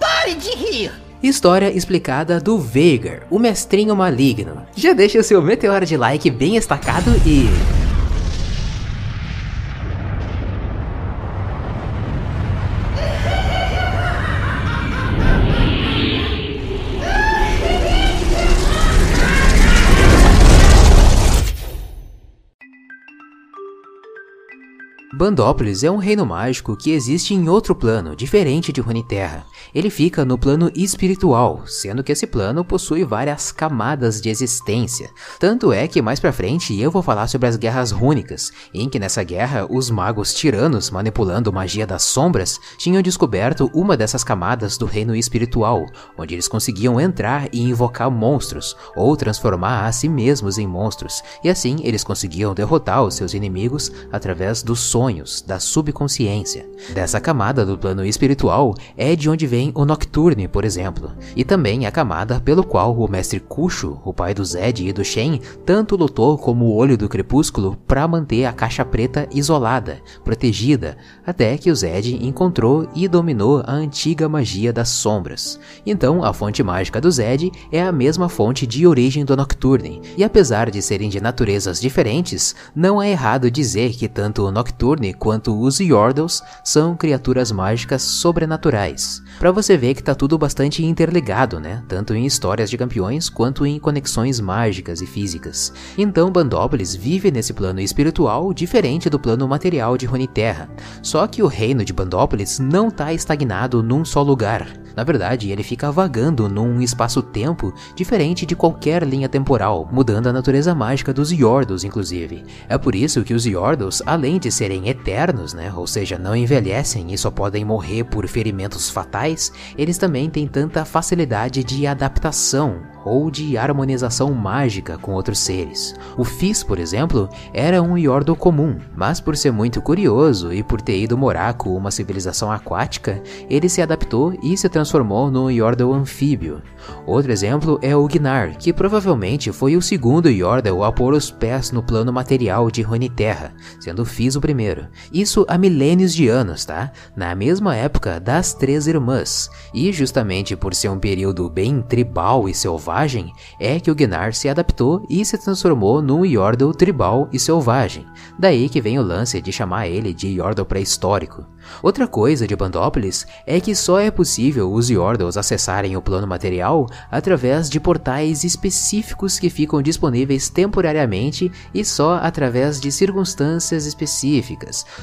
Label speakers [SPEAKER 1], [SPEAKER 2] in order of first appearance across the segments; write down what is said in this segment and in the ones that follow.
[SPEAKER 1] Pare de rir!
[SPEAKER 2] História explicada do Veigar, o mestrinho maligno. Já deixa o seu meteoro de like bem estacado e... Bandópolis é um reino mágico que existe em outro plano, diferente de Runeterra. Ele fica no plano espiritual, sendo que esse plano possui várias camadas de existência. Tanto é que mais pra frente eu vou falar sobre as guerras rúnicas, em que nessa guerra os magos tiranos, manipulando magia das sombras, tinham descoberto uma dessas camadas do reino espiritual, onde eles conseguiam entrar e invocar monstros, ou transformar a si mesmos em monstros, e assim eles conseguiam derrotar os seus inimigos através do som sonhos, da subconsciência. Dessa camada do plano espiritual é de onde vem o Nocturne, por exemplo, e também a camada pelo qual o mestre Kusho, o pai do Zed e do Shen, tanto lutou como o Olho do Crepúsculo para manter a caixa preta isolada, protegida, até que o Zed encontrou e dominou a antiga magia das sombras. Então, a fonte mágica do Zed é a mesma fonte de origem do Nocturne, e apesar de serem de naturezas diferentes, não é errado dizer que tanto o Nocturne Quanto os Yordles são criaturas mágicas sobrenaturais. Para você ver que tá tudo bastante interligado, né? Tanto em histórias de campeões quanto em conexões mágicas e físicas. Então Bandópolis vive nesse plano espiritual diferente do plano material de Runeterra. Só que o reino de Bandópolis não está estagnado num só lugar. Na verdade, ele fica vagando num espaço-tempo diferente de qualquer linha temporal, mudando a natureza mágica dos Yordles, inclusive. É por isso que os Yordles, além de serem eternos, né, ou seja, não envelhecem e só podem morrer por ferimentos fatais, eles também têm tanta facilidade de adaptação, ou de harmonização mágica com outros seres. O Fizz, por exemplo, era um Yordle comum, mas por ser muito curioso e por ter ido morar com uma civilização aquática, ele se adaptou e se transformou num Yordle anfíbio. Outro exemplo é o Gnar, que provavelmente foi o segundo Yordle a pôr os pés no plano material de Runeterra, sendo o Fizz o primeiro. Isso há milênios de anos, tá? Na mesma época das Três Irmãs, e justamente por ser um período bem tribal e selvagem, é que o Gnar se adaptou e se transformou num Yordle tribal e selvagem. Daí que vem o lance de chamar ele de Yordle pré-histórico. Outra coisa de Bandópolis é que só é possível os Yordles acessarem o plano material através de portais específicos que ficam disponíveis temporariamente e só através de circunstâncias específicas.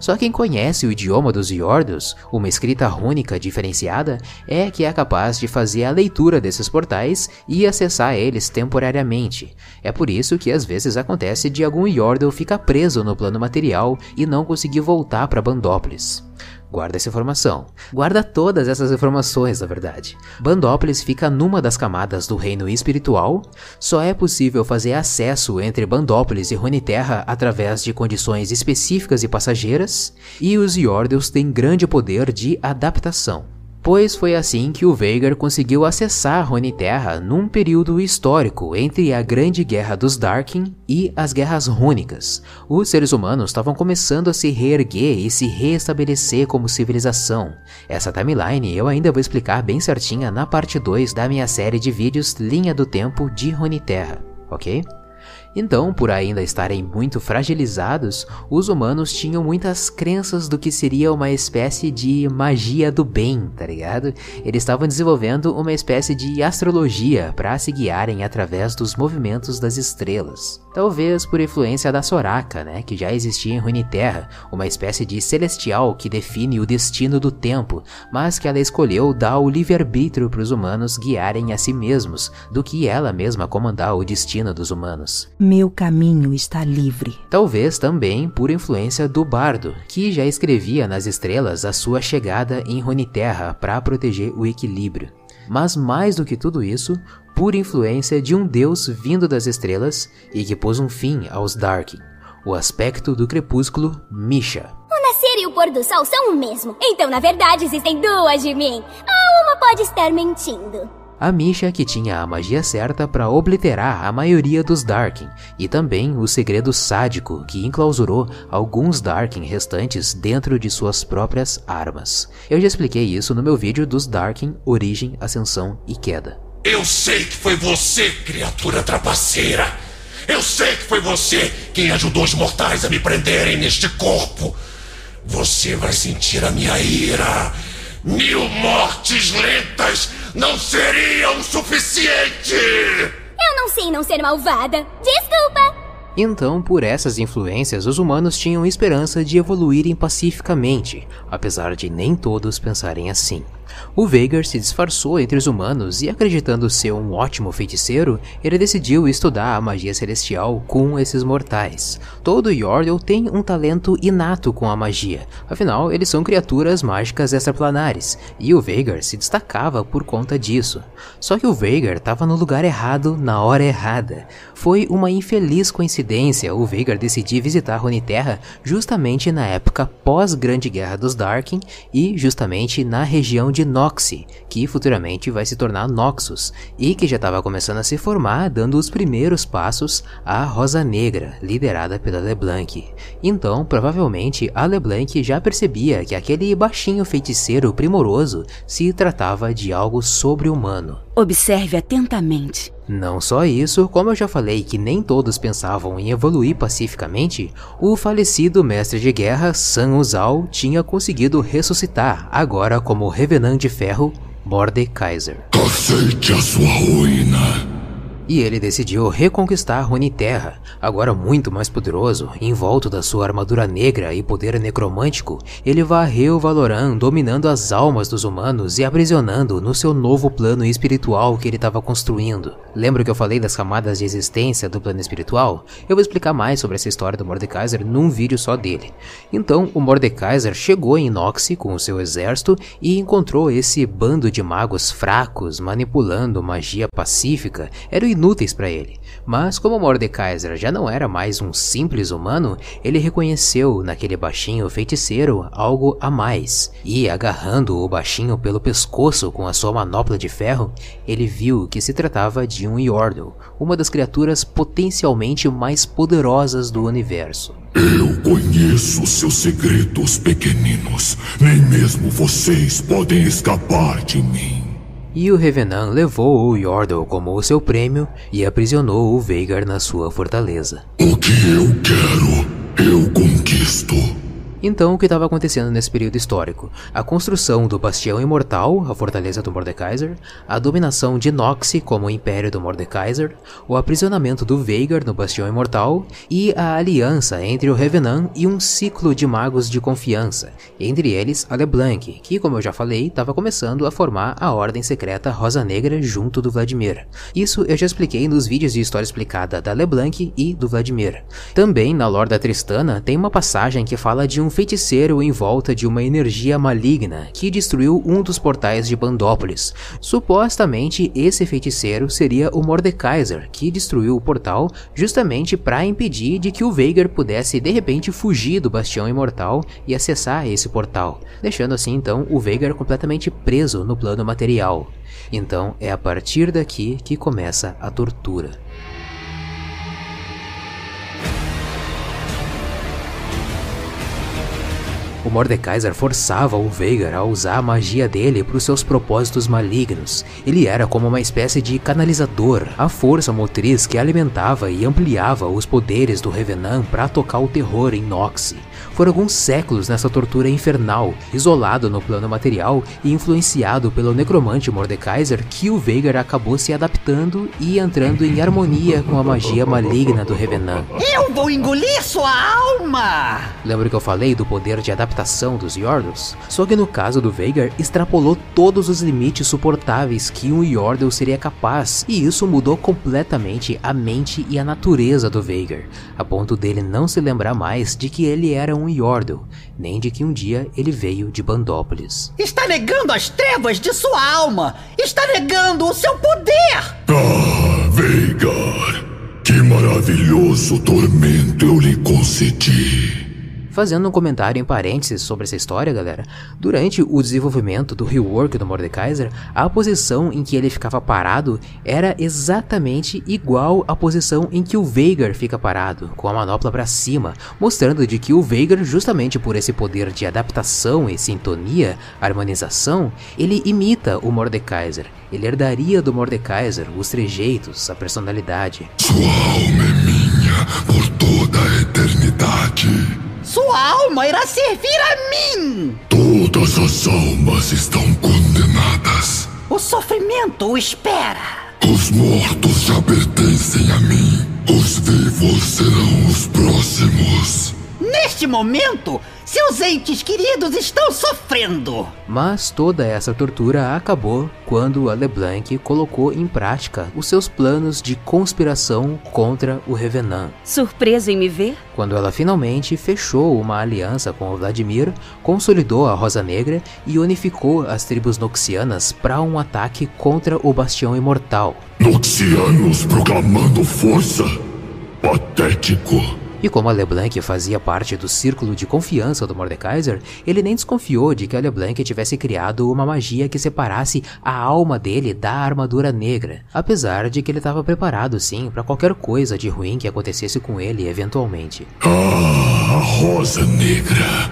[SPEAKER 2] Só quem conhece o idioma dos Yordles, uma escrita rúnica diferenciada, é que é capaz de fazer a leitura desses portais e acessar eles temporariamente. É por isso que às vezes acontece de algum Yordle ficar preso no plano material e não conseguir voltar para Bandópolis. Guarda essa informação. Guarda todas essas informações, na verdade. Bandópolis fica numa das camadas do reino espiritual. Só é possível fazer acesso entre Bandópolis e Runeterra através de condições específicas e passageiras. E os Yordles têm grande poder de adaptação pois foi assim que o Veigar conseguiu acessar Runeterra num período histórico entre a Grande Guerra dos Darkin e as Guerras Rúnicas. Os seres humanos estavam começando a se reerguer e se reestabelecer como civilização. Essa timeline eu ainda vou explicar bem certinha na parte 2 da minha série de vídeos Linha do Tempo de Runeterra, ok? Então, por ainda estarem muito fragilizados, os humanos tinham muitas crenças do que seria uma espécie de magia do bem, tá ligado? Eles estavam desenvolvendo uma espécie de astrologia para se guiarem através dos movimentos das estrelas. Talvez por influência da Soraka, né, que já existia em Runeterra, uma espécie de celestial que define o destino do tempo, mas que ela escolheu dar o livre-arbítrio para os humanos guiarem a si mesmos, do que ela mesma comandar o destino dos humanos.
[SPEAKER 3] Meu caminho está livre.
[SPEAKER 2] Talvez também por influência do bardo, que já escrevia nas estrelas a sua chegada em Runeterra para proteger o equilíbrio. Mas mais do que tudo isso, por influência de um deus vindo das estrelas e que pôs um fim aos Darkin, o aspecto do crepúsculo Misha.
[SPEAKER 4] O nascer e o pôr do sol são o mesmo, então na verdade existem duas de mim. Ah, uma pode estar mentindo.
[SPEAKER 2] A Misha que tinha a magia certa para obliterar a maioria dos Darkin e também o segredo sádico que enclausurou alguns Darkin restantes dentro de suas próprias armas. Eu já expliquei isso no meu vídeo dos Darkin, origem, ascensão e queda.
[SPEAKER 4] Eu sei que foi você, criatura trapaceira. Eu sei que foi você quem ajudou os mortais a me prenderem neste corpo. Você vai sentir a minha ira. Mil mortes lentas não seriam suficiente!
[SPEAKER 5] Eu não sei não ser malvada. Desculpa!
[SPEAKER 2] Então, por essas influências, os humanos tinham esperança de evoluírem pacificamente, apesar de nem todos pensarem assim. O Veigar se disfarçou entre os humanos e, acreditando ser um ótimo feiticeiro, ele decidiu estudar a magia celestial com esses mortais. Todo Yordle tem um talento inato com a magia, afinal, eles são criaturas mágicas extraplanares, e o Veigar se destacava por conta disso. Só que o Veigar estava no lugar errado na hora errada. Foi uma infeliz coincidência o Veigar decidir visitar Runeterra justamente na época pós-Grande Guerra dos Darkin e justamente na região de Noxie, que futuramente vai se tornar Noxus, e que já estava começando a se formar, dando os primeiros passos à Rosa Negra, liderada pela LeBlanc. Então, provavelmente, a LeBlanc já percebia que aquele baixinho feiticeiro primoroso se tratava de algo sobre-humano.
[SPEAKER 3] Observe atentamente.
[SPEAKER 2] Não só isso, como eu já falei que nem todos pensavam em evoluir pacificamente, o falecido mestre de guerra San Uzal tinha conseguido ressuscitar, agora como Revenant de Ferro, Mordekaiser.
[SPEAKER 4] Aceite a sua ruína.
[SPEAKER 2] E ele decidiu reconquistar Runeterra, agora muito mais poderoso, em volta da sua armadura negra e poder necromântico, ele varreu Valoran dominando as almas dos humanos e aprisionando no seu novo plano espiritual que ele estava construindo. Lembra que eu falei das camadas de existência do plano espiritual? Eu vou explicar mais sobre essa história do Mordekaiser num vídeo só dele. Então, o Mordekaiser chegou em Noxie com o seu exército e encontrou esse bando de magos fracos manipulando magia pacífica. Era o inúteis para ele. Mas como Mordekaiser já não era mais um simples humano, ele reconheceu naquele baixinho feiticeiro algo a mais. E agarrando o baixinho pelo pescoço com a sua manopla de ferro, ele viu que se tratava de um Yordle, uma das criaturas potencialmente mais poderosas do universo.
[SPEAKER 4] Eu conheço seus segredos pequeninos. Nem mesmo vocês podem escapar de mim.
[SPEAKER 2] E o Revenant levou o Yordle como seu prêmio e aprisionou o Veigar na sua fortaleza.
[SPEAKER 4] O que eu quero, eu conquisto.
[SPEAKER 2] Então, o que estava acontecendo nesse período histórico? A construção do Bastião Imortal, a fortaleza do Mordekaiser, a dominação de Noxie como Império do Mordekaiser, o aprisionamento do Veigar no Bastião Imortal e a aliança entre o Revenant e um ciclo de magos de confiança, entre eles a LeBlanc, que, como eu já falei, estava começando a formar a Ordem Secreta Rosa Negra junto do Vladimir. Isso eu já expliquei nos vídeos de história explicada da LeBlanc e do Vladimir. Também na Lore da Tristana tem uma passagem que fala de um feiticeiro em volta de uma energia maligna que destruiu um dos portais de Bandópolis. Supostamente esse feiticeiro seria o Mordekaiser, que destruiu o portal justamente para impedir de que o Veigar pudesse de repente fugir do Bastião Imortal e acessar esse portal, deixando assim então o Veigar completamente preso no plano material. Então é a partir daqui que começa a tortura. Mordekaiser forçava o Veigar a usar a magia dele para os seus propósitos malignos. Ele era como uma espécie de canalizador, a força motriz que alimentava e ampliava os poderes do Revenant para tocar o terror em Noxie. Foram alguns séculos nessa tortura infernal, isolado no plano material e influenciado pelo necromante Mordekaiser que o Veigar acabou se adaptando e entrando em harmonia com a magia maligna do Revenant.
[SPEAKER 1] Eu vou engolir sua alma!
[SPEAKER 2] Lembra que eu falei do poder de adaptação dos Yordles? Só que no caso do Veigar, extrapolou todos os limites suportáveis que um Yordle seria capaz, e isso mudou completamente a mente e a natureza do Veigar, a ponto dele não se lembrar mais de que ele era um Yordle, nem de que um dia ele veio de Bandópolis.
[SPEAKER 1] Está negando as trevas de sua alma! Está negando o seu poder!
[SPEAKER 4] Ah, Veigar, que maravilhoso tormento eu lhe concedi.
[SPEAKER 2] Fazendo um comentário em parênteses sobre essa história, galera, durante o desenvolvimento do rework do Mordekaiser, a posição em que ele ficava parado era exatamente igual à posição em que o Veigar fica parado, com a manopla para cima, mostrando de que o Veigar, justamente por esse poder de adaptação e sintonia, harmonização, ele imita o Mordekaiser. Ele herdaria do Mordekaiser os trejeitos, a personalidade.
[SPEAKER 6] Sua alma é minha por toda a eternidade.
[SPEAKER 1] Sua alma irá servir a mim!
[SPEAKER 6] Todas as almas estão condenadas.
[SPEAKER 1] O sofrimento o espera.
[SPEAKER 6] Os mortos já pertencem a mim. Os vivos serão os próximos.
[SPEAKER 1] Neste momento, seus entes queridos estão sofrendo.
[SPEAKER 2] Mas toda essa tortura acabou quando a LeBlanc colocou em prática os seus planos de conspiração contra o Revenant.
[SPEAKER 3] Surpresa em me ver?
[SPEAKER 2] Quando ela finalmente fechou uma aliança com o Vladimir, consolidou a Rosa Negra e unificou as tribos noxianas para um ataque contra o Bastião Imortal.
[SPEAKER 6] Noxianos proclamando força. Patético.
[SPEAKER 2] E como a LeBlanc fazia parte do círculo de confiança do Mordekaiser, ele nem desconfiou de que a LeBlanc tivesse criado uma magia que separasse a alma dele da armadura negra, apesar de que ele estava preparado sim para qualquer coisa de ruim que acontecesse com ele eventualmente.
[SPEAKER 6] Ah, a Rosa Negra.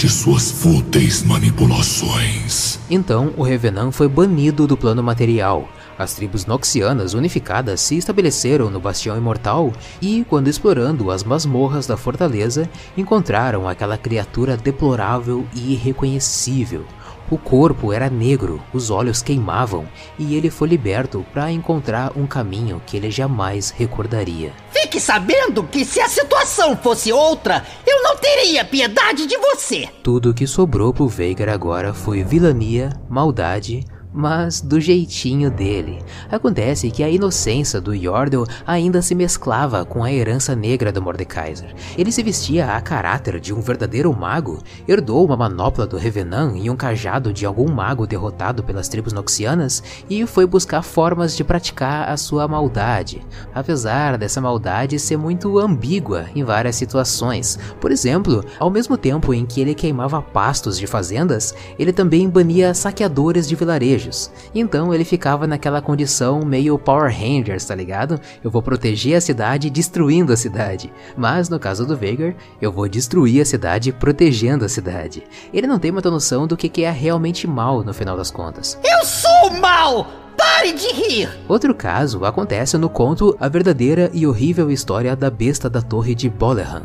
[SPEAKER 6] De suas fúteis manipulações.
[SPEAKER 2] Então, o Revenant foi banido do plano material. As tribos noxianas unificadas se estabeleceram no Bastião Imortal e, quando explorando as masmorras da fortaleza, encontraram aquela criatura deplorável e irreconhecível. O corpo era negro, os olhos queimavam e ele foi liberto para encontrar um caminho que ele jamais recordaria.
[SPEAKER 1] Fique sabendo que se a situação fosse outra, eu não teria piedade de você.
[SPEAKER 2] Tudo que sobrou pro Veigar agora foi vilania, maldade, mas do jeitinho dele. Acontece que a inocência do Yordle ainda se mesclava com a herança negra do Mordekaiser. Ele se vestia a caráter de um verdadeiro mago, herdou uma manopla do Revenant e um cajado de algum mago derrotado pelas tribos noxianas e foi buscar formas de praticar a sua maldade, apesar dessa maldade ser muito ambígua em várias situações. Por exemplo, ao mesmo tempo em que ele queimava pastos de fazendas, ele também bania saqueadores de vilarejos então ele ficava naquela condição meio Power Rangers, tá ligado? Eu vou proteger a cidade destruindo a cidade. Mas no caso do Veigar, eu vou destruir a cidade protegendo a cidade. Ele não tem muita noção do que é realmente mal no final das contas.
[SPEAKER 1] Eu sou mal! Pare de rir!
[SPEAKER 2] Outro caso acontece no conto A Verdadeira e Horrível História da Besta da Torre de Bolehan.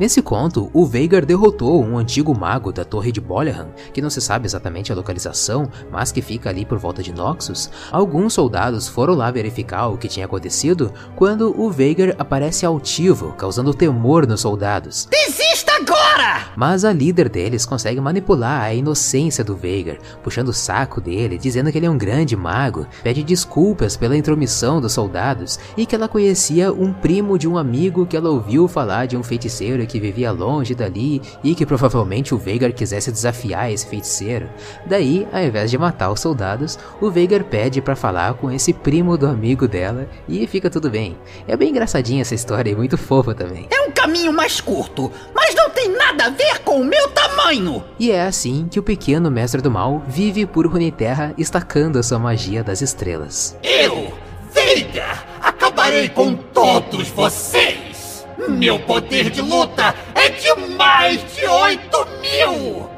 [SPEAKER 2] Nesse conto, o Veigar derrotou um antigo mago da Torre de Bolehan, que não se sabe exatamente a localização, mas que fica ali por volta de Noxus. Alguns soldados foram lá verificar o que tinha acontecido quando o Veigar aparece altivo, causando temor nos soldados.
[SPEAKER 1] Desista agora!
[SPEAKER 2] Mas a líder deles consegue manipular a inocência do Veigar, puxando o saco dele, dizendo que ele é um grande mago, pede desculpas pela intromissão dos soldados e que ela conhecia um primo de um amigo que ela ouviu falar de um feiticeiro que vivia longe dali e que provavelmente o Veigar quisesse desafiar esse feiticeiro. Daí, ao invés de matar os soldados, o Veigar pede para falar com esse primo do amigo dela e fica tudo bem. É bem engraçadinha essa história e muito fofa também.
[SPEAKER 1] É um caminho mais curto, mas não tem nada a ver com o meu tamanho!
[SPEAKER 2] E é assim que o pequeno mestre do mal vive por Runeterra estacando a sua magia das estrelas.
[SPEAKER 4] Eu, Veiga, acabarei com todos vocês! Meu poder de luta é de mais de 8 mil!